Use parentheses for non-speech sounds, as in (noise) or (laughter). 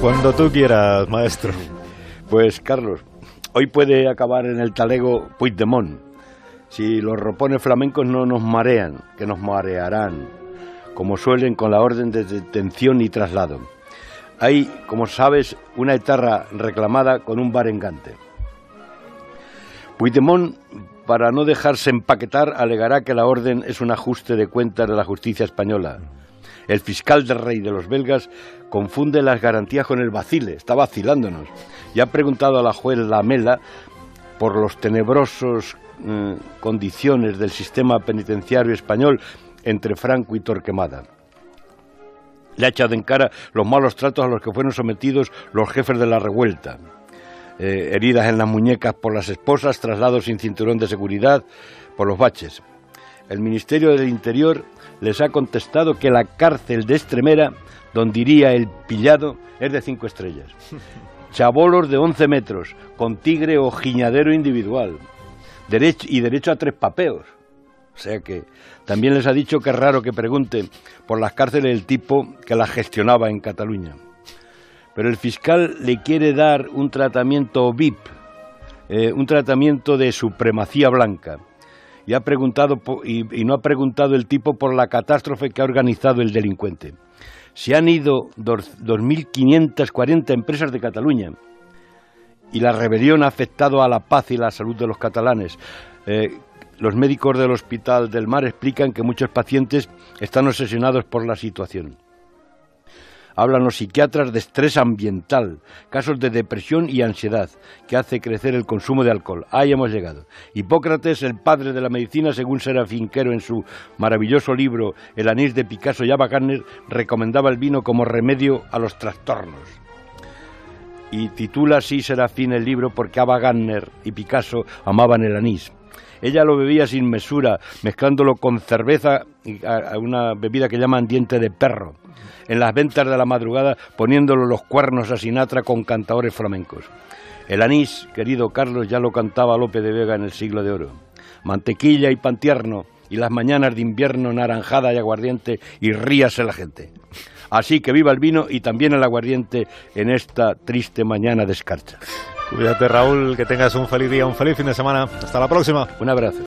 Cuando tú quieras, maestro. Pues Carlos, hoy puede acabar en el talego Puigdemont. Si los ropones flamencos no nos marean, que nos marearán, como suelen con la orden de detención y traslado. Hay, como sabes, una etarra reclamada con un barengante. Puigdemont, para no dejarse empaquetar, alegará que la orden es un ajuste de cuentas de la justicia española el fiscal del rey de los belgas confunde las garantías con el vacile, está vacilándonos. Y ha preguntado a la juez Lamela por los tenebrosos mm, condiciones del sistema penitenciario español entre Franco y Torquemada. Le ha echado en cara los malos tratos a los que fueron sometidos los jefes de la revuelta. Eh, heridas en las muñecas por las esposas, traslados sin cinturón de seguridad por los baches. El Ministerio del Interior les ha contestado que la cárcel de Estremera, donde iría el pillado, es de cinco estrellas. (laughs) Chabolos de 11 metros, con tigre o giñadero individual. Derecho, y derecho a tres papeos. O sea que también les ha dicho que es raro que pregunte por las cárceles del tipo que las gestionaba en Cataluña. Pero el fiscal le quiere dar un tratamiento VIP, eh, un tratamiento de supremacía blanca y, ha preguntado, y, no ha preguntado el tipo por la catástrofe que ha organizado el delincuente. Se han ido 2.540 empresas de Cataluña y la rebelión ha afectado a la paz y la salud de los catalanes. Eh, los médicos del Hospital del Mar explican que muchos pacientes están obsesionados por la situación. Hablan los psiquiatras de estrés ambiental, casos de depresión y ansiedad, que hace crecer el consumo de alcohol. Ahí hemos llegado. Hipócrates, el padre de la medicina, según Serafín Quero en su maravilloso libro El anís de Picasso y Ava recomendaba el vino como remedio a los trastornos. Y titula así Serafín el libro porque Ava Gardner y Picasso amaban el anís. Ella lo bebía sin mesura, mezclándolo con cerveza y a una bebida que llaman diente de perro en las ventas de la madrugada poniéndolo los cuernos a Sinatra con cantadores flamencos. El anís, querido Carlos, ya lo cantaba Lope de Vega en el siglo de oro. Mantequilla y pan tierno, y las mañanas de invierno naranjada y aguardiente, y ríase la gente. Así que viva el vino y también el aguardiente en esta triste mañana de escarcha. Cuídate, Raúl, que tengas un feliz día, un feliz fin de semana. Hasta la próxima. Un abrazo.